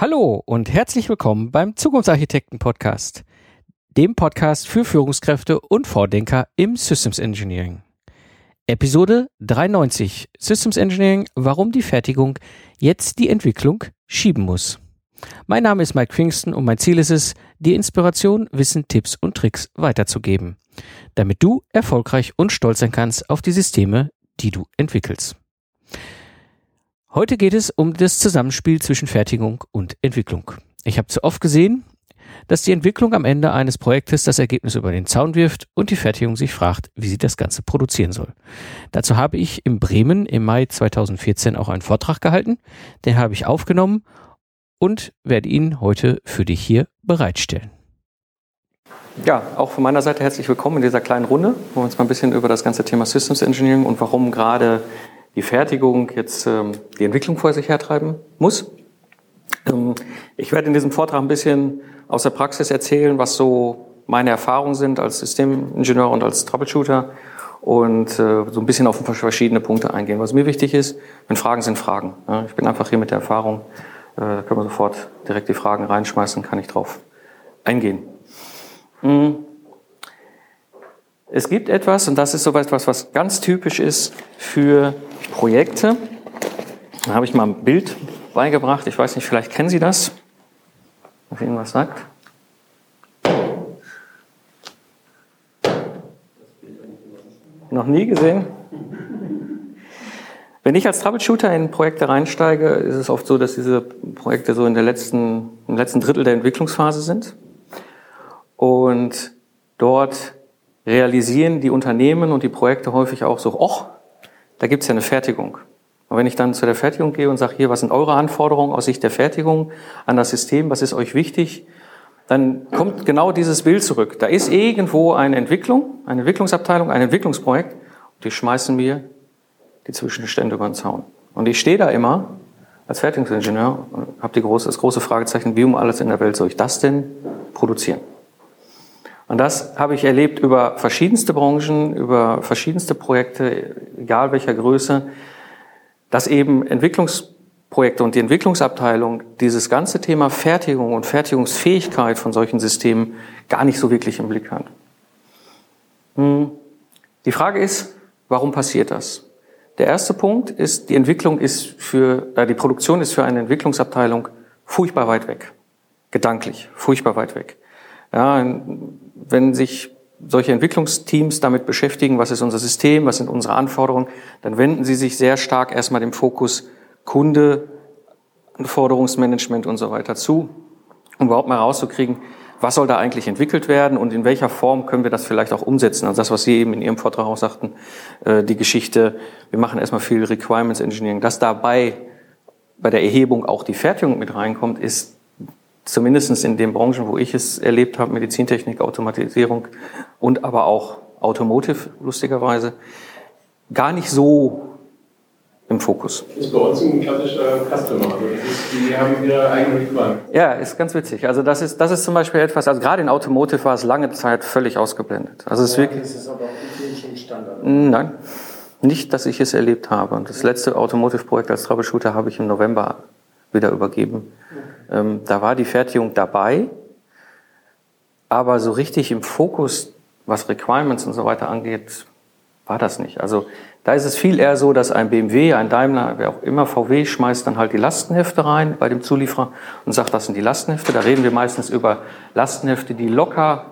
Hallo und herzlich willkommen beim Zukunftsarchitekten Podcast, dem Podcast für Führungskräfte und Vordenker im Systems Engineering. Episode 93 Systems Engineering, warum die Fertigung jetzt die Entwicklung schieben muss. Mein Name ist Mike Pfingsten und mein Ziel ist es, dir Inspiration, Wissen, Tipps und Tricks weiterzugeben, damit du erfolgreich und stolz sein kannst auf die Systeme, die du entwickelst. Heute geht es um das Zusammenspiel zwischen Fertigung und Entwicklung. Ich habe zu oft gesehen, dass die Entwicklung am Ende eines Projektes das Ergebnis über den Zaun wirft und die Fertigung sich fragt, wie sie das Ganze produzieren soll. Dazu habe ich in Bremen im Mai 2014 auch einen Vortrag gehalten. Den habe ich aufgenommen und werde ihn heute für dich hier bereitstellen. Ja, auch von meiner Seite herzlich willkommen in dieser kleinen Runde, wo wir uns mal ein bisschen über das ganze Thema Systems Engineering und warum gerade die Fertigung jetzt ähm, die Entwicklung vor sich hertreiben muss. Ähm, ich werde in diesem Vortrag ein bisschen aus der Praxis erzählen, was so meine Erfahrungen sind als Systemingenieur und als Troubleshooter und äh, so ein bisschen auf verschiedene Punkte eingehen. Was mir wichtig ist, wenn Fragen sind Fragen. Ja, ich bin einfach hier mit der Erfahrung, äh, können wir sofort direkt die Fragen reinschmeißen, kann ich drauf eingehen. Mhm. Es gibt etwas, und das ist so etwas, was ganz typisch ist für Projekte. Da habe ich mal ein Bild beigebracht. Ich weiß nicht, vielleicht kennen Sie das, was Ihnen was sagt. Noch nie gesehen? Wenn ich als Troubleshooter in Projekte reinsteige, ist es oft so, dass diese Projekte so in der letzten, im letzten Drittel der Entwicklungsphase sind. Und dort realisieren die Unternehmen und die Projekte häufig auch so, ach, da gibt es ja eine Fertigung. Und wenn ich dann zu der Fertigung gehe und sage, hier, was sind eure Anforderungen aus Sicht der Fertigung an das System, was ist euch wichtig, dann kommt genau dieses Bild zurück. Da ist irgendwo eine Entwicklung, eine Entwicklungsabteilung, ein Entwicklungsprojekt, und die schmeißen mir die Zwischenstände über den Zaun. Und ich stehe da immer als Fertigungsingenieur und habe große, das große Fragezeichen, wie um alles in der Welt soll ich das denn produzieren? Und das habe ich erlebt über verschiedenste Branchen, über verschiedenste Projekte, egal welcher Größe, dass eben Entwicklungsprojekte und die Entwicklungsabteilung dieses ganze Thema Fertigung und Fertigungsfähigkeit von solchen Systemen gar nicht so wirklich im Blick hat. Hm. Die Frage ist, warum passiert das? Der erste Punkt ist, die Entwicklung ist für, äh, die Produktion ist für eine Entwicklungsabteilung furchtbar weit weg. Gedanklich, furchtbar weit weg. Ja, wenn sich solche Entwicklungsteams damit beschäftigen, was ist unser System, was sind unsere Anforderungen, dann wenden sie sich sehr stark erstmal dem Fokus Kunde, Anforderungsmanagement und so weiter zu, um überhaupt mal rauszukriegen, was soll da eigentlich entwickelt werden und in welcher Form können wir das vielleicht auch umsetzen. Also das, was Sie eben in Ihrem Vortrag auch sagten, äh, die Geschichte, wir machen erstmal viel Requirements Engineering, dass dabei bei der Erhebung auch die Fertigung mit reinkommt, ist zumindest in den Branchen, wo ich es erlebt habe, Medizintechnik, Automatisierung und aber auch Automotive, lustigerweise, gar nicht so im Fokus. Das ist bei uns ein klassischer Customer. Also ist, die haben ihre eigenen Requirements. Ja, ist ganz witzig. Also das ist, das ist zum Beispiel etwas, also gerade in Automotive war es lange Zeit völlig ausgeblendet. Also es ist wirklich. Ist es aber auch ein Standard? Nein. Nicht, dass ich es erlebt habe. Und das letzte Automotive-Projekt als Troubleshooter habe ich im November wieder übergeben. Ähm, da war die Fertigung dabei, aber so richtig im Fokus, was Requirements und so weiter angeht, war das nicht. Also da ist es viel eher so, dass ein BMW, ein Daimler, wer auch immer, VW, schmeißt dann halt die Lastenhefte rein bei dem Zulieferer und sagt, das sind die Lastenhefte. Da reden wir meistens über Lastenhefte, die locker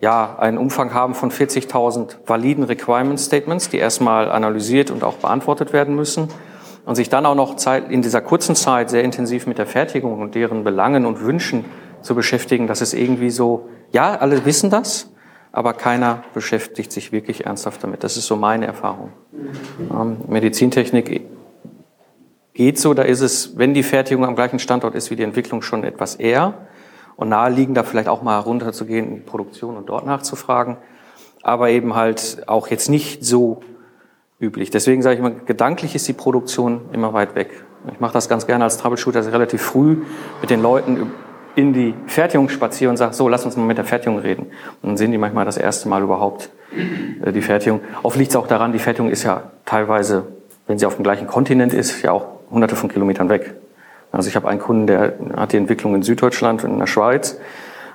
ja, einen Umfang haben von 40.000 validen Requirement Statements, die erstmal analysiert und auch beantwortet werden müssen und sich dann auch noch Zeit, in dieser kurzen Zeit sehr intensiv mit der Fertigung und deren Belangen und Wünschen zu beschäftigen, dass es irgendwie so, ja, alle wissen das, aber keiner beschäftigt sich wirklich ernsthaft damit. Das ist so meine Erfahrung. Ähm, Medizintechnik geht so, da ist es, wenn die Fertigung am gleichen Standort ist wie die Entwicklung, schon etwas eher und naheliegender vielleicht auch mal runterzugehen in die Produktion und dort nachzufragen, aber eben halt auch jetzt nicht so üblich. Deswegen sage ich mal, gedanklich ist die Produktion immer weit weg. Ich mache das ganz gerne als Troubleshooter also relativ früh mit den Leuten in die Fertigung spazieren und sage, so, lass uns mal mit der Fertigung reden. Und dann sehen die manchmal das erste Mal überhaupt äh, die Fertigung. Oft liegt es auch daran, die Fertigung ist ja teilweise, wenn sie auf dem gleichen Kontinent ist, ja auch hunderte von Kilometern weg. Also ich habe einen Kunden, der hat die Entwicklung in Süddeutschland und in der Schweiz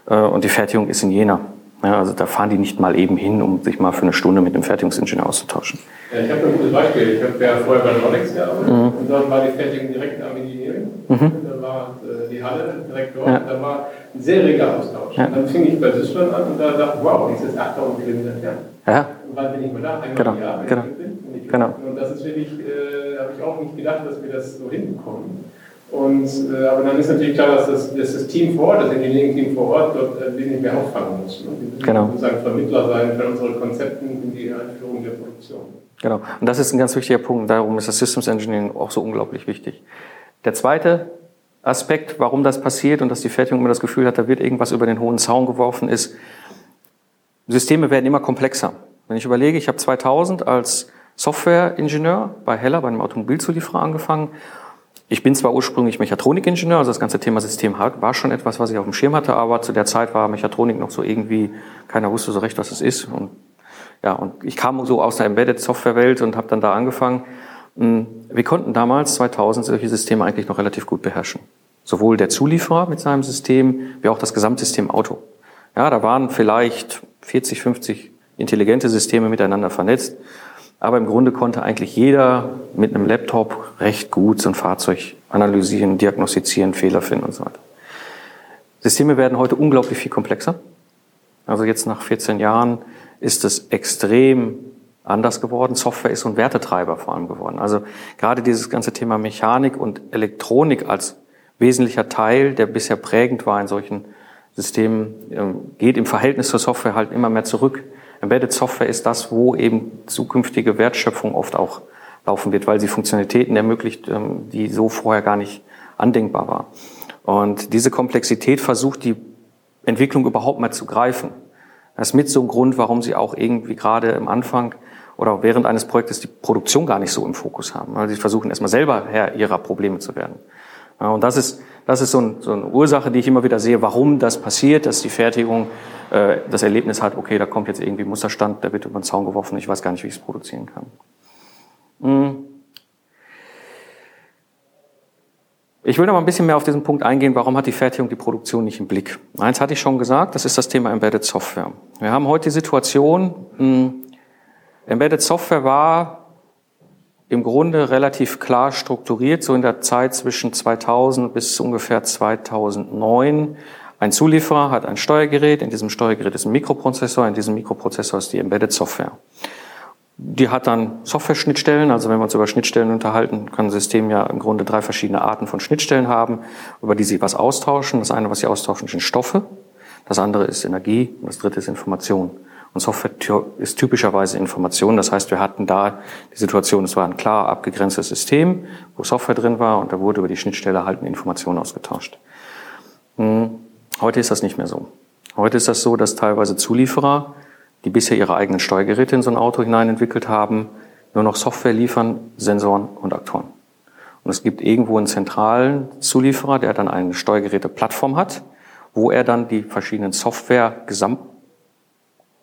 äh, und die Fertigung ist in Jena. Ja, also da fahren die nicht mal eben hin, um sich mal für eine Stunde mit dem Fertigungsingenieur auszutauschen. Ja, ich habe ein gutes Beispiel. Ich habe ja vorher bei Rolex gearbeitet mhm. und dann war die Fertigung direkt am Engineering. Mhm. Da war äh, die Halle direkt dort. Ja. Da war ein sehr reger Austausch. Ja. Und dann fing ich bei Süßland an und da dachte ich, wow, die ist 8000 Kilometer entfernt. Ja. Und wann bin ich mal da? Einmal genau. im Jahr, wenn genau. ich bin. Und, genau. und das ist wirklich, äh, habe ich auch nicht gedacht, dass wir das so hinbekommen. Und, äh, aber dann ist natürlich klar, dass das, dass das Team vor Ort, das Engineering-Team vor Ort, dort äh, wesentlich mehr auffangen muss. Ne? Wir müssen genau. sozusagen Vermittler sein für unsere Konzepte in die Einführung der Produktion. Genau. Und das ist ein ganz wichtiger Punkt. Darum ist das Systems Engineering auch so unglaublich wichtig. Der zweite Aspekt, warum das passiert und dass die Fertigung immer das Gefühl hat, da wird irgendwas über den hohen Zaun geworfen, ist, Systeme werden immer komplexer. Wenn ich überlege, ich habe 2000 als Softwareingenieur bei Heller, bei einem Automobilzulieferer angefangen ich bin zwar ursprünglich Mechatronikingenieur, also das ganze Thema System war schon etwas, was ich auf dem Schirm hatte, aber zu der Zeit war Mechatronik noch so irgendwie, keiner wusste so recht, was es ist. Und ja, und ich kam so aus der Embedded Software Welt und habe dann da angefangen. Hm, wir konnten damals 2000 solche Systeme eigentlich noch relativ gut beherrschen. Sowohl der Zulieferer mit seinem System, wie auch das Gesamtsystem Auto. Ja, da waren vielleicht 40, 50 intelligente Systeme miteinander vernetzt. Aber im Grunde konnte eigentlich jeder mit einem Laptop recht gut so ein Fahrzeug analysieren, diagnostizieren, Fehler finden und so weiter. Systeme werden heute unglaublich viel komplexer. Also jetzt nach 14 Jahren ist es extrem anders geworden. Software ist so ein Wertetreiber vor allem geworden. Also gerade dieses ganze Thema Mechanik und Elektronik als wesentlicher Teil, der bisher prägend war in solchen Systemen, ähm, geht im Verhältnis zur Software halt immer mehr zurück. Embedded Software ist das, wo eben zukünftige Wertschöpfung oft auch laufen wird, weil sie Funktionalitäten ermöglicht, ähm, die so vorher gar nicht andenkbar war. Und diese Komplexität versucht die Entwicklung überhaupt mal zu greifen. Das ist mit so ein Grund, warum sie auch irgendwie gerade am Anfang oder während eines Projektes die Produktion gar nicht so im Fokus haben, weil sie versuchen erstmal selber Herr ihrer Probleme zu werden. Ja, und das ist, das ist so, ein, so eine Ursache, die ich immer wieder sehe, warum das passiert, dass die Fertigung äh, das Erlebnis hat, okay, da kommt jetzt irgendwie Musterstand, der wird über den Zaun geworfen, ich weiß gar nicht, wie ich es produzieren kann. Hm. Ich will noch mal ein bisschen mehr auf diesen Punkt eingehen, warum hat die Fertigung die Produktion nicht im Blick? Eins hatte ich schon gesagt, das ist das Thema Embedded Software. Wir haben heute die Situation, hm, Embedded Software war im Grunde relativ klar strukturiert, so in der Zeit zwischen 2000 bis ungefähr 2009. Ein Zulieferer hat ein Steuergerät, in diesem Steuergerät ist ein Mikroprozessor, in diesem Mikroprozessor ist die Embedded Software. Die hat dann Software-Schnittstellen, also wenn wir uns über Schnittstellen unterhalten, kann ein System ja im Grunde drei verschiedene Arten von Schnittstellen haben, über die sie was austauschen. Das eine, was sie austauschen, sind Stoffe, das andere ist Energie und das dritte ist Information. Und Software ist typischerweise Information. Das heißt, wir hatten da die Situation, es war ein klar abgegrenztes System, wo Software drin war und da wurde über die Schnittstelle halt eine Information ausgetauscht. Hm, heute ist das nicht mehr so. Heute ist das so, dass teilweise Zulieferer, die bisher ihre eigenen Steuergeräte in so ein Auto hinein entwickelt haben, nur noch Software liefern, Sensoren und Aktoren. Und es gibt irgendwo einen zentralen Zulieferer, der dann eine Steuergeräteplattform hat, wo er dann die verschiedenen Software-Gesamt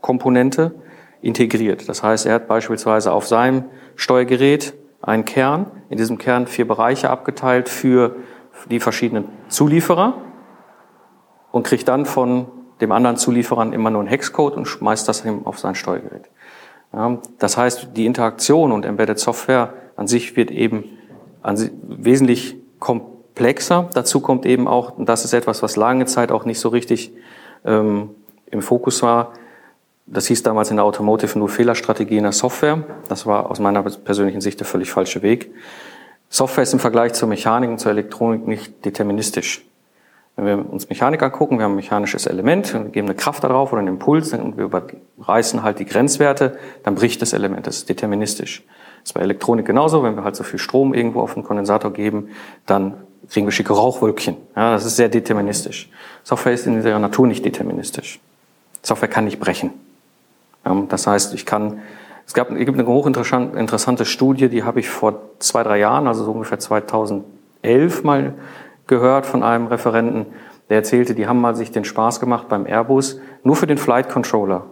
Komponente integriert. Das heißt, er hat beispielsweise auf seinem Steuergerät einen Kern, in diesem Kern vier Bereiche abgeteilt für die verschiedenen Zulieferer und kriegt dann von dem anderen Zulieferern immer nur einen Hexcode und schmeißt das auf sein Steuergerät. Das heißt, die Interaktion und Embedded Software an sich wird eben wesentlich komplexer. Dazu kommt eben auch, und das ist etwas, was lange Zeit auch nicht so richtig ähm, im Fokus war, das hieß damals in der Automotive nur Fehlerstrategie in der Software. Das war aus meiner persönlichen Sicht der völlig falsche Weg. Software ist im Vergleich zur Mechanik und zur Elektronik nicht deterministisch. Wenn wir uns Mechanik angucken, wir haben ein mechanisches Element, wir geben eine Kraft darauf oder einen Impuls und wir überreißen halt die Grenzwerte, dann bricht das Element. Das ist deterministisch. Das ist bei Elektronik genauso. Wenn wir halt so viel Strom irgendwo auf den Kondensator geben, dann kriegen wir schicke Rauchwölkchen. Ja, das ist sehr deterministisch. Software ist in ihrer Natur nicht deterministisch. Software kann nicht brechen. Das heißt, ich kann, es gab, es gibt eine hochinteressante Studie, die habe ich vor zwei, drei Jahren, also so ungefähr 2011 mal gehört von einem Referenten, der erzählte, die haben mal sich den Spaß gemacht beim Airbus, nur für den Flight Controller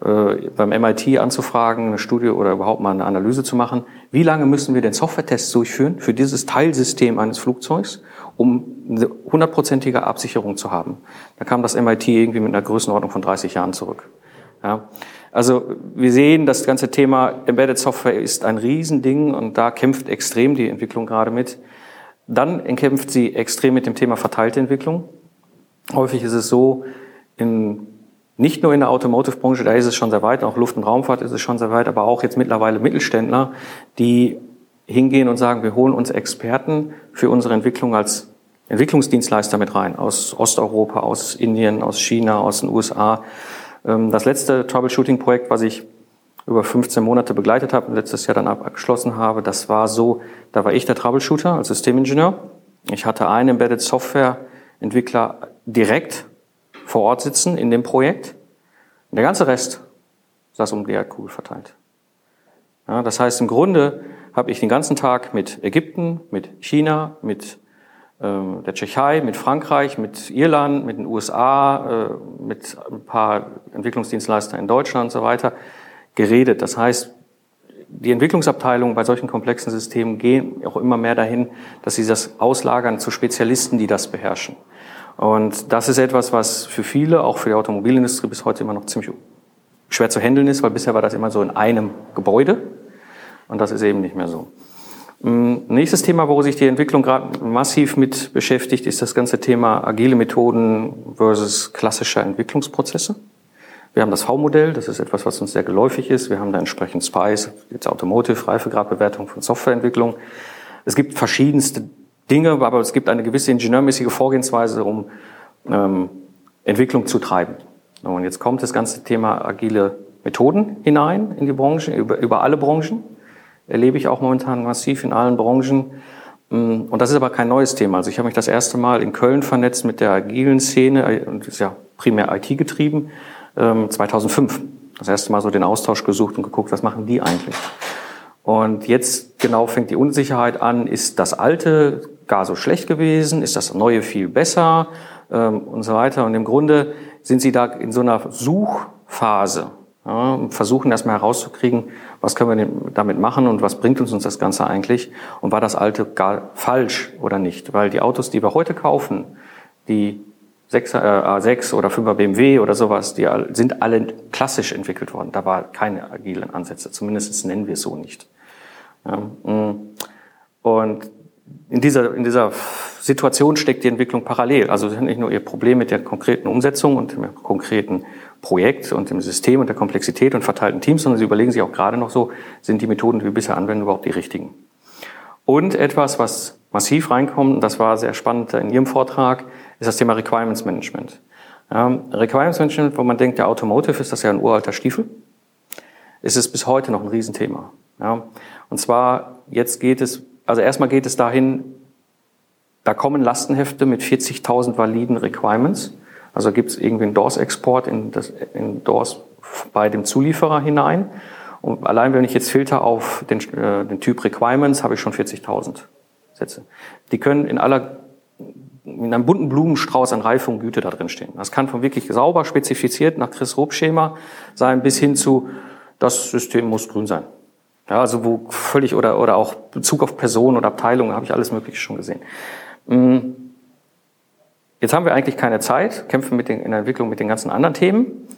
äh, beim MIT anzufragen, eine Studie oder überhaupt mal eine Analyse zu machen. Wie lange müssen wir denn Softwaretests durchführen für dieses Teilsystem eines Flugzeugs, um eine hundertprozentige Absicherung zu haben? Da kam das MIT irgendwie mit einer Größenordnung von 30 Jahren zurück. Ja. Also wir sehen, das ganze Thema Embedded Software ist ein Riesending und da kämpft extrem die Entwicklung gerade mit. Dann kämpft sie extrem mit dem Thema verteilte Entwicklung. Häufig ist es so, in, nicht nur in der Automotive-Branche, da ist es schon sehr weit, auch Luft- und Raumfahrt ist es schon sehr weit, aber auch jetzt mittlerweile Mittelständler, die hingehen und sagen, wir holen uns Experten für unsere Entwicklung als Entwicklungsdienstleister mit rein, aus Osteuropa, aus Indien, aus China, aus den USA. Ähm, das letzte Troubleshooting-Projekt, was ich über 15 Monate begleitet habe und letztes Jahr dann abgeschlossen habe, das war so, da war ich der Troubleshooter als Systemingenieur. Ich hatte einen Embedded Software Entwickler direkt vor Ort sitzen in dem Projekt. Und der ganze Rest saß um die Erdkugel verteilt. Ja, das heißt, im Grunde habe ich den ganzen Tag mit Ägypten, mit China, mit der Tschechei, mit Frankreich, mit Irland, mit den USA, äh, mit ein paar Entwicklungsdienstleistern in Deutschland und so weiter geredet. Das heißt, die Entwicklungsabteilungen bei solchen komplexen Systemen gehen auch immer mehr dahin, dass sie das auslagern zu Spezialisten, die das beherrschen. Und das ist etwas, was für viele, auch für die Automobilindustrie bis heute immer noch ziemlich schwer zu handeln ist, weil bisher war das immer so in einem Gebäude und das ist eben nicht mehr so. Mm, nächstes Thema, wo sich die Entwicklung gerade massiv mit beschäftigt, ist das ganze Thema agile Methoden versus klassischer Entwicklungsprozesse. Wir haben das V-Modell, das ist etwas, was uns sehr geläufig ist. Wir haben da entsprechend SPICE, jetzt Automotive, Reifegradbewertung von Softwareentwicklung. Es gibt verschiedenste Dinge, aber es gibt eine gewisse ingenieurmäßige Vorgehensweise, um ähm, Entwicklung zu treiben. Und jetzt kommt das ganze Thema agile Methoden hinein in die Branche, über, über alle Branchen. Erlebe ich auch momentan massiv in allen Branchen. Mm, und das ist aber kein neues Thema. Also ich habe mich das erste Mal in Köln vernetzt mit der agilen Szene und das ist ja primär IT getrieben, 2005. Ähm, das erste Mal so den Austausch gesucht und geguckt, was machen die eigentlich? Und jetzt genau fängt die Unsicherheit an, ist das Alte gar so schlecht gewesen, ist das Neue viel besser ähm, und so weiter. Und im Grunde sind sie da in so einer Suchphase ja, und versuchen erstmal herauszukriegen, was können wir damit machen und was bringt uns, das Ganze eigentlich und war das Alte gar falsch oder nicht. Weil die Autos, die wir heute kaufen, die 6, äh, A6 oder 5er BMW oder sowas, die sind alle klassisch entwickelt worden. Da war keine agilen Ansätze, zumindest nennen wir es so nicht. Mm. und in dieser, in dieser Situation steckt die Entwicklung parallel. Also nicht nur ihr Problem mit der konkreten Umsetzung und dem konkreten Projekt und dem System und der Komplexität und verteilten Teams, sondern sie überlegen sich auch gerade noch so, sind die Methoden, die wir bisher anwenden, überhaupt die richtigen? Und etwas, was massiv reinkommt, und das war sehr spannend in Ihrem Vortrag, ist das Thema Requirements Management. Ähm, Requirements Management, wo man denkt, der Automotive ist das ja ein uralter Stiefel, ist es bis heute noch ein Riesenthema. Ja? Und zwar, jetzt geht es also erstmal geht es dahin, da kommen Lastenhefte mit 40.000 validen Requirements. Also gibt es irgendwie einen DORS-Export in, das, in DORS bei dem Zulieferer hinein. Und allein wenn ich jetzt filter auf den, äh, den Typ Requirements, habe ich schon 40.000 Sätze. Die können in aller in einem bunten Blumenstrauß an Reife und Güte da drin stehen. Das kann von wirklich sauber spezifiziert nach Chris Rupp Schema sein bis hin zu das System muss grün sein. Ja, also wo völlig oder, oder auch Bezug auf Personen oder Abteilungen habe ich alles Mögliche schon gesehen. Mm. Jetzt haben wir eigentlich keine Zeit, kämpfen mit den, in der Entwicklung mit den ganzen anderen Themen.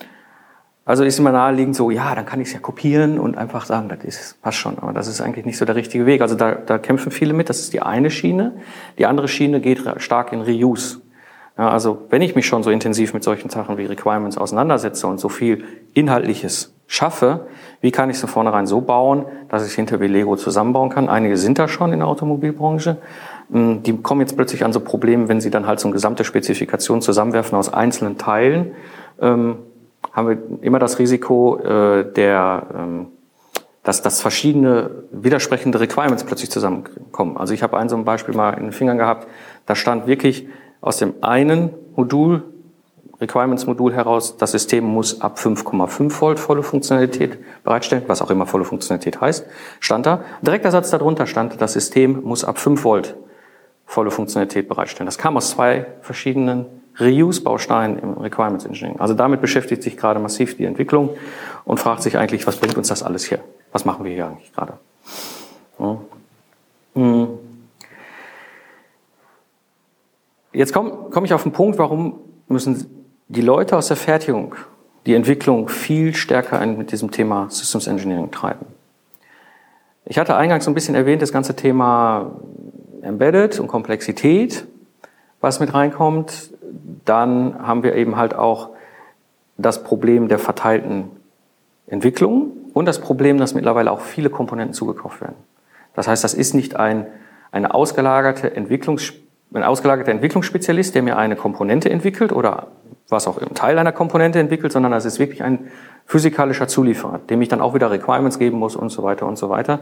Also ist immer naheliegend so, ja, dann kann ich es ja kopieren und einfach sagen, das ist, passt schon. Aber das ist eigentlich nicht so der richtige Weg. Also da, da kämpfen viele mit. Das ist die eine Schiene. Die andere Schiene geht stark in Reuse. Ja, also wenn ich mich schon so intensiv mit solchen Sachen wie Requirements auseinandersetze und so viel Inhaltliches schaffe, wie kann ich es von vornherein so bauen, dass ich es hinter wie Lego zusammenbauen kann? Einige sind da schon in der Automobilbranche. Hm, die kommen jetzt plötzlich an so Probleme, wenn sie dann halt so eine gesamte Spezifikation zusammenwerfen aus einzelnen Teilen. Ähm, haben wir immer das Risiko, äh, der, ähm, dass, dass verschiedene widersprechende Requirements plötzlich zusammenkommen. Also ich habe ein so ein Beispiel mal in den Fingern gehabt, da stand wirklich aus dem einen Modul, Requirements-Modul heraus, das System muss ab 5,5 Volt volle Funktionalität bereitstellen, was auch immer volle Funktionalität heißt, stand da. Direkter Satz darunter stand, das System muss ab 5 Volt volle Funktionalität bereitstellen. Das kam aus zwei verschiedenen Reuse-Baustein im Requirements Engineering. Also damit beschäftigt sich gerade massiv die Entwicklung und fragt sich eigentlich, was bringt uns das alles hier? Was machen wir hier eigentlich gerade? Hm. Jetzt komme komm ich auf den Punkt, warum müssen die Leute aus der Fertigung die Entwicklung viel stärker mit diesem Thema Systems Engineering treiben. Ich hatte eingangs so ein bisschen erwähnt, das ganze Thema Embedded und Komplexität, was mit reinkommt. Dann haben wir eben halt auch das Problem der verteilten Entwicklung und das Problem, dass mittlerweile auch viele Komponenten zugekauft werden. Das heißt, das ist nicht ein, eine ausgelagerte Entwicklungs, ein ausgelagerter Entwicklungsspezialist, der mir eine Komponente entwickelt oder was auch im Teil einer Komponente entwickelt, sondern das ist wirklich ein physikalischer Zulieferer, dem ich dann auch wieder Requirements geben muss und so weiter und so weiter.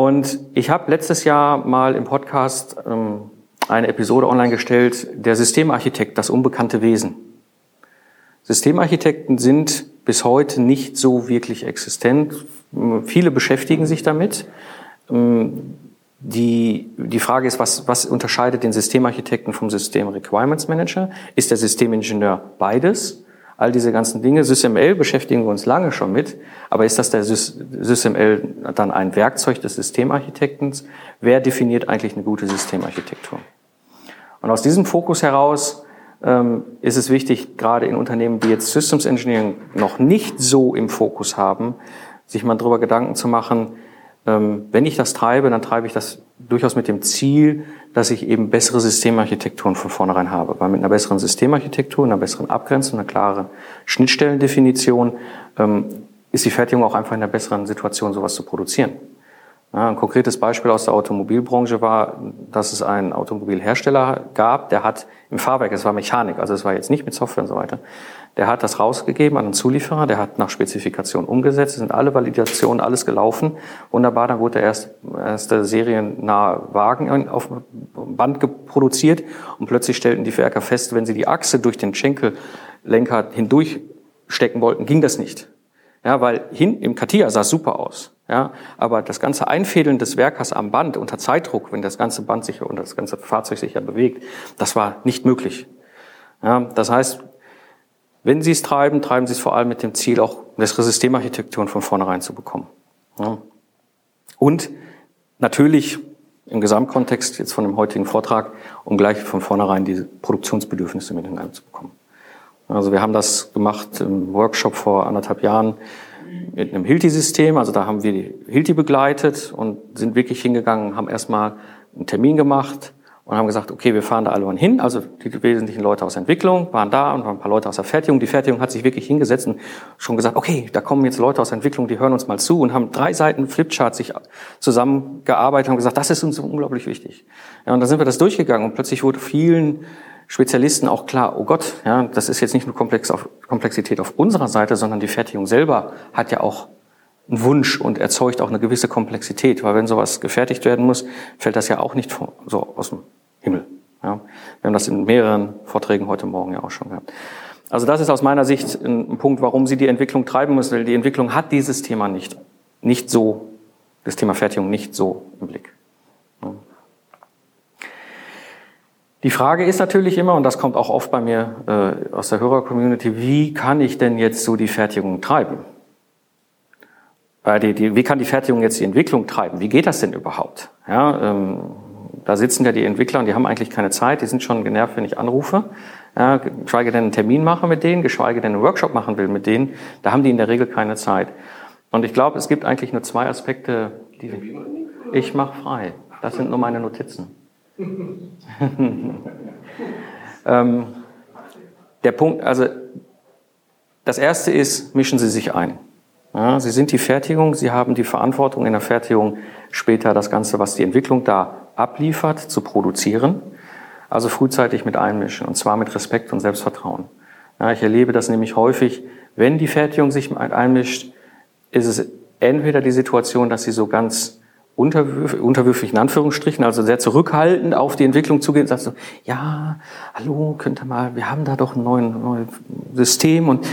Und ich habe letztes Jahr mal im Podcast ähm, eine Episode online gestellt, der Systemarchitekt, das unbekannte Wesen. Systemarchitekten sind bis heute nicht so wirklich existent. Viele beschäftigen sich damit. Ähm, die, die Frage ist, was, was unterscheidet den Systemarchitekten vom System Requirements Manager? Ist der Systemingenieur beides? All diese ganzen Dinge. SysML beschäftigen wir uns lange schon mit. Aber ist das der SysML dann ein Werkzeug des Systemarchitekten? Wer definiert eigentlich eine gute Systemarchitektur? Und aus diesem Fokus heraus ähm, ist es wichtig, gerade in Unternehmen, die jetzt Systems Engineering noch nicht so im Fokus haben, sich mal darüber Gedanken zu machen, ähm, wenn ich das treibe, dann treibe ich das durchaus mit dem Ziel, dass ich eben bessere Systemarchitekturen von vornherein habe. Weil mit einer besseren Systemarchitektur, einer besseren Abgrenzung, einer klaren Schnittstellendefinition ähm, ist die Fertigung auch einfach in einer besseren Situation, sowas zu produzieren. Ja, ein konkretes Beispiel aus der Automobilbranche war, dass es einen Automobilhersteller gab, der hat im Fahrwerk, es war Mechanik, also es war jetzt nicht mit Software und so weiter, der hat das rausgegeben an einen Zulieferer, der hat nach Spezifikation umgesetzt, sind alle Validationen, alles gelaufen. Wunderbar, dann wurde der erste, erste seriennahe Wagen auf Band produziert und plötzlich stellten die Werker fest, wenn sie die Achse durch den Schenkellenker hindurchstecken wollten, ging das nicht. Ja, weil hin im Katia sah es super aus. Ja, aber das ganze Einfädeln des Werkers am Band unter Zeitdruck, wenn das ganze Band sich und das ganze Fahrzeug sich ja bewegt, das war nicht möglich. Ja, das heißt, wenn Sie es treiben, treiben Sie es vor allem mit dem Ziel, auch bessere Systemarchitekturen von vornherein zu bekommen. Ja. Und natürlich im Gesamtkontext jetzt von dem heutigen Vortrag, um gleich von vornherein diese Produktionsbedürfnisse mit hineinzubekommen. Also wir haben das gemacht im Workshop vor anderthalb Jahren mit einem Hilti-System. Also da haben wir die Hilti begleitet und sind wirklich hingegangen, haben erstmal einen Termin gemacht und haben gesagt, okay, wir fahren da alle hin. Also die wesentlichen Leute aus Entwicklung waren da und ein paar Leute aus der Fertigung. Die Fertigung hat sich wirklich hingesetzt und schon gesagt, okay, da kommen jetzt Leute aus Entwicklung, die hören uns mal zu und haben drei Seiten Flipchart sich zusammengearbeitet und gesagt, das ist uns unglaublich wichtig. Ja, und dann sind wir das durchgegangen und plötzlich wurde vielen Spezialisten auch klar, oh Gott, ja, das ist jetzt nicht nur Komplex auf, Komplexität auf unserer Seite, sondern die Fertigung selber hat ja auch einen Wunsch und erzeugt auch eine gewisse Komplexität, weil wenn sowas gefertigt werden muss, fällt das ja auch nicht so aus dem Himmel. Ja. Wir haben das in mehreren Vorträgen heute Morgen ja auch schon gehabt. Also das ist aus meiner Sicht ein Punkt, warum Sie die Entwicklung treiben müssen, weil die Entwicklung hat dieses Thema nicht, nicht so, das Thema Fertigung nicht so im Blick. Die Frage ist natürlich immer, und das kommt auch oft bei mir äh, aus der Hörer-Community, wie kann ich denn jetzt so die Fertigung treiben? Äh, die, die, wie kann die Fertigung jetzt die Entwicklung treiben? Wie geht das denn überhaupt? Ja, ähm, da sitzen ja die Entwickler und die haben eigentlich keine Zeit, die sind schon genervt, wenn ich anrufe. Ja, geschweige denn einen Termin mache mit denen, geschweige denn einen Workshop machen will mit denen, da haben die in der Regel keine Zeit. Und ich glaube, es gibt eigentlich nur zwei Aspekte, die ich mache frei. Das sind nur meine Notizen. ähm, der Punkt, also das erste ist, mischen Sie sich ein. Ja, Sie sind die Fertigung, Sie haben die Verantwortung in der Fertigung später das Ganze, was die Entwicklung da abliefert, zu produzieren. Also frühzeitig mit einmischen und zwar mit Respekt und Selbstvertrauen. Ja, ich erlebe das nämlich häufig, wenn die Fertigung sich einmischt, ist es entweder die Situation, dass sie so ganz unterwürfig, unterwürfig in Anführungsstrichen, also sehr zurückhaltend auf die Entwicklung zugeht und sagt so, ja, hallo, könnt ihr mal, wir haben da doch ein neues, neues System und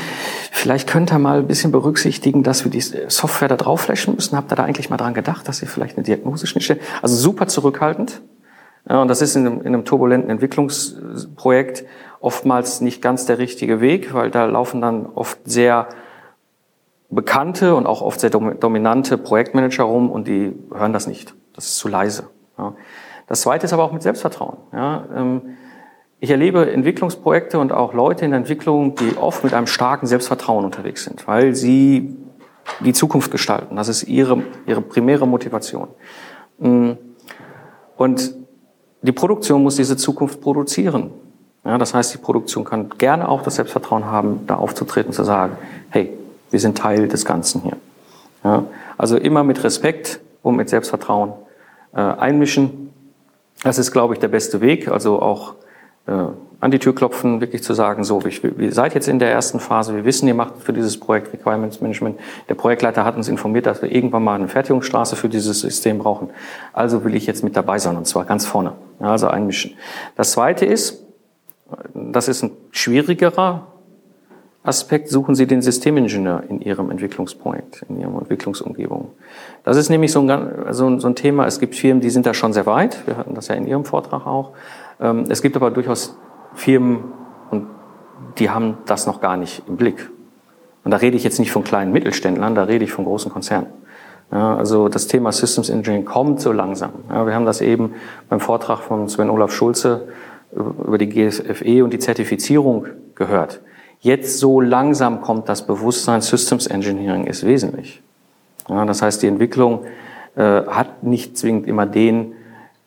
vielleicht könnt ihr mal ein bisschen berücksichtigen, dass wir die Software da drauf flashen müssen. Habt ihr da eigentlich mal dran gedacht, dass ihr vielleicht eine Diagnoseschnittstelle, also super zurückhaltend. Ja, und das ist in einem, in einem turbulenten Entwicklungsprojekt oftmals nicht ganz der richtige Weg, weil da laufen dann oft sehr bekannte und auch oft sehr dominante Projektmanager rum und die hören das nicht. Das ist zu leise. Ja. Das zweite ist aber auch mit Selbstvertrauen. Ja. Ähm, ich erlebe Entwicklungsprojekte und auch Leute in der Entwicklung, die oft mit einem starken Selbstvertrauen unterwegs sind, weil sie die Zukunft gestalten. Das ist ihre, ihre primäre Motivation. Mm. Und die Produktion muss diese Zukunft produzieren. Ja, das heißt, die Produktion kann gerne auch das Selbstvertrauen haben, da aufzutreten, zu sagen, hey, wir sind Teil des Ganzen hier. Ja, also immer mit Respekt und mit Selbstvertrauen äh, einmischen. Das ist, glaube ich, der beste Weg. Also auch äh, an die Tür klopfen, wirklich zu sagen, so, ich, ihr seid jetzt in der ersten Phase, wir wissen, ihr macht für dieses Projekt Requirements Management. Der Projektleiter hat uns informiert, dass wir irgendwann mal eine Fertigungsstraße für dieses System brauchen. Also will ich jetzt mit dabei sein, und zwar ganz vorne. Ja, also einmischen. Das zweite ist, das ist ein schwierigerer Aspekt, suchen Sie den Systemingenieur in Ihrem Entwicklungsprojekt, in Ihrem Entwicklungsumgebung. Das ist nämlich so ein, so ein, Thema, es gibt Firmen, die sind da schon sehr weit, wir hatten das ja in Ihrem Vortrag auch. Ähm, es gibt aber durchaus Firmen, und die haben das noch gar nicht im Blick. Und da rede ich jetzt nicht von kleinen Mittelständlern, da rede ich von großen Konzernen. Ja, also das Thema Systems Engineering kommt so langsam. Ja, wir haben das eben beim Vortrag von Sven Olaf Schulze über die GSFE und die Zertifizierung gehört. Jetzt so langsam kommt das Bewusstsein, Systems Engineering ist wesentlich. Ja, das heißt, die Entwicklung äh, hat nicht zwingend immer den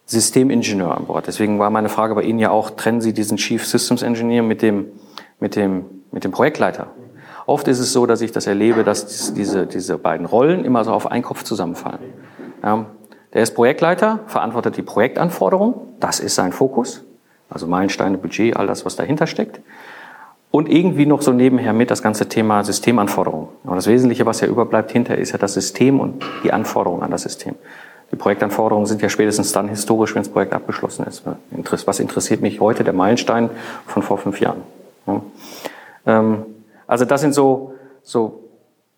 Systemingenieur an Bord. Deswegen war meine Frage bei Ihnen ja auch, trennen Sie diesen Chief Systems Engineer mit dem, mit dem, mit dem Projektleiter? Oft ist es so, dass ich das erlebe, dass diese, diese beiden Rollen immer so auf einen Kopf zusammenfallen. Ja, der ist Projektleiter, verantwortet die Projektanforderung, das ist sein Fokus, also Meilensteine, Budget, all das, was dahinter steckt. Und irgendwie noch so nebenher mit das ganze Thema Systemanforderungen. Aber das Wesentliche, was ja überbleibt hinter, ist ja das System und die Anforderungen an das System. Die Projektanforderungen sind ja spätestens dann historisch, wenn das Projekt abgeschlossen ist. Was interessiert mich heute der Meilenstein von vor fünf Jahren? Ähm, also das sind so, so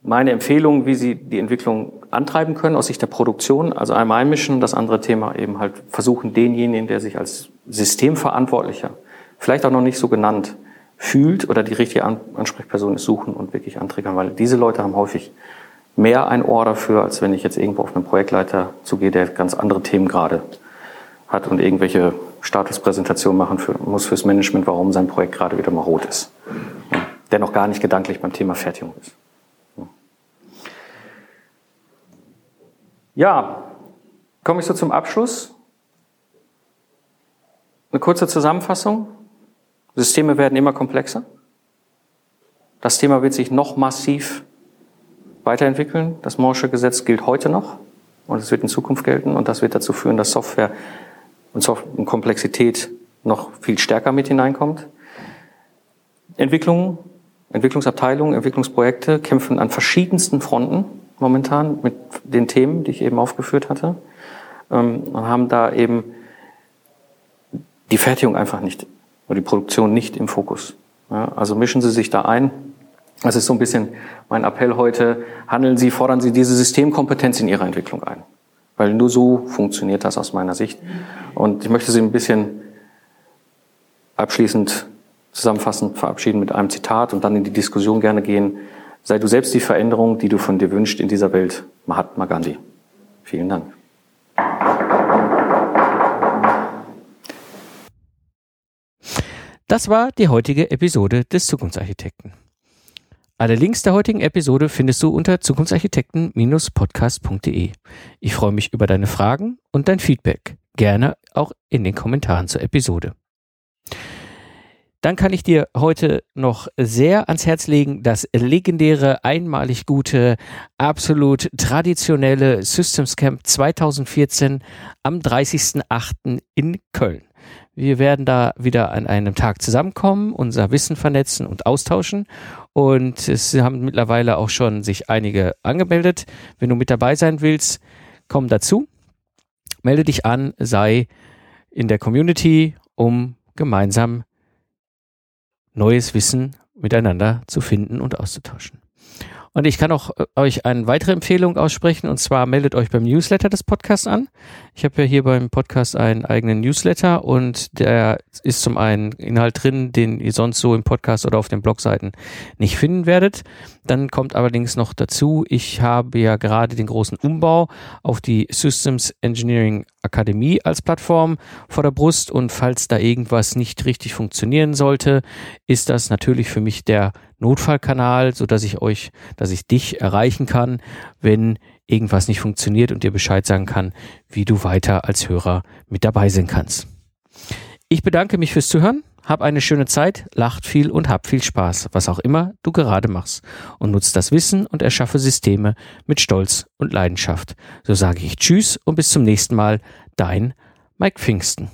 meine Empfehlungen, wie Sie die Entwicklung antreiben können aus Sicht der Produktion. Also einmal einmischen, das andere Thema eben halt versuchen, denjenigen, der sich als Systemverantwortlicher, vielleicht auch noch nicht so genannt, fühlt oder die richtige Ansprechperson ist, suchen und wirklich antriggern, weil diese Leute haben häufig mehr ein Ohr dafür, als wenn ich jetzt irgendwo auf einen Projektleiter zugehe, der ganz andere Themen gerade hat und irgendwelche Statuspräsentationen machen für, muss fürs Management, warum sein Projekt gerade wieder mal rot ist. Der noch gar nicht gedanklich beim Thema Fertigung ist. Ja, komme ich so zum Abschluss. Eine kurze Zusammenfassung. Systeme werden immer komplexer. Das Thema wird sich noch massiv weiterentwickeln. Das Moore'sche Gesetz gilt heute noch und es wird in Zukunft gelten und das wird dazu führen, dass Software und, Software Komplexität noch viel stärker mit hineinkommt. Entwicklungen, Entwicklungsabteilungen, Entwicklungsprojekte kämpfen an verschiedensten Fronten momentan mit den Themen, die ich eben aufgeführt hatte ähm, und haben da eben die Fertigung einfach nicht die Produktion nicht im Fokus. Ja, also mischen Sie sich da ein. Das ist so ein bisschen mein Appell heute. Handeln Sie, fordern Sie diese Systemkompetenz in Ihrer Entwicklung ein. Weil nur so funktioniert das aus meiner Sicht. Und ich möchte Sie ein bisschen abschließend zusammenfassend verabschieden mit einem Zitat und dann in die Diskussion gerne gehen. Sei du selbst die Veränderung, die du von dir wünschst in dieser Welt. Mahatma Gandhi. Vielen Dank. Das war die heutige Episode des Zukunftsarchitekten. Alle Links der heutigen Episode findest du unter zukunftsarchitekten-podcast.de. Ich freue mich über deine Fragen und dein Feedback. Gerne auch in den Kommentaren zur Episode. Dann kann ich dir heute noch sehr ans Herz legen, das legendäre, einmalig gute, absolut traditionelle Systems Camp 2014 am 30.08. in Köln. Wir werden da wieder an einem Tag zusammenkommen, unser Wissen vernetzen und austauschen. Und es haben mittlerweile auch schon sich einige angemeldet. Wenn du mit dabei sein willst, komm dazu. Melde dich an, sei in der Community, um gemeinsam neues Wissen miteinander zu finden und auszutauschen. Und ich kann auch äh, euch eine weitere Empfehlung aussprechen und zwar meldet euch beim Newsletter des Podcasts an. Ich habe ja hier beim Podcast einen eigenen Newsletter und der ist zum einen Inhalt drin, den ihr sonst so im Podcast oder auf den Blogseiten nicht finden werdet. Dann kommt allerdings noch dazu, ich habe ja gerade den großen Umbau auf die Systems Engineering Akademie als Plattform vor der Brust und falls da irgendwas nicht richtig funktionieren sollte, ist das natürlich für mich der Notfallkanal, so dass ich euch, dass ich dich erreichen kann, wenn irgendwas nicht funktioniert und dir Bescheid sagen kann, wie du weiter als Hörer mit dabei sein kannst. Ich bedanke mich fürs Zuhören. Hab eine schöne Zeit, lacht viel und hab viel Spaß, was auch immer du gerade machst. Und nutzt das Wissen und erschaffe Systeme mit Stolz und Leidenschaft. So sage ich Tschüss und bis zum nächsten Mal. Dein Mike Pfingsten.